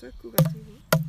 짤것 같은 거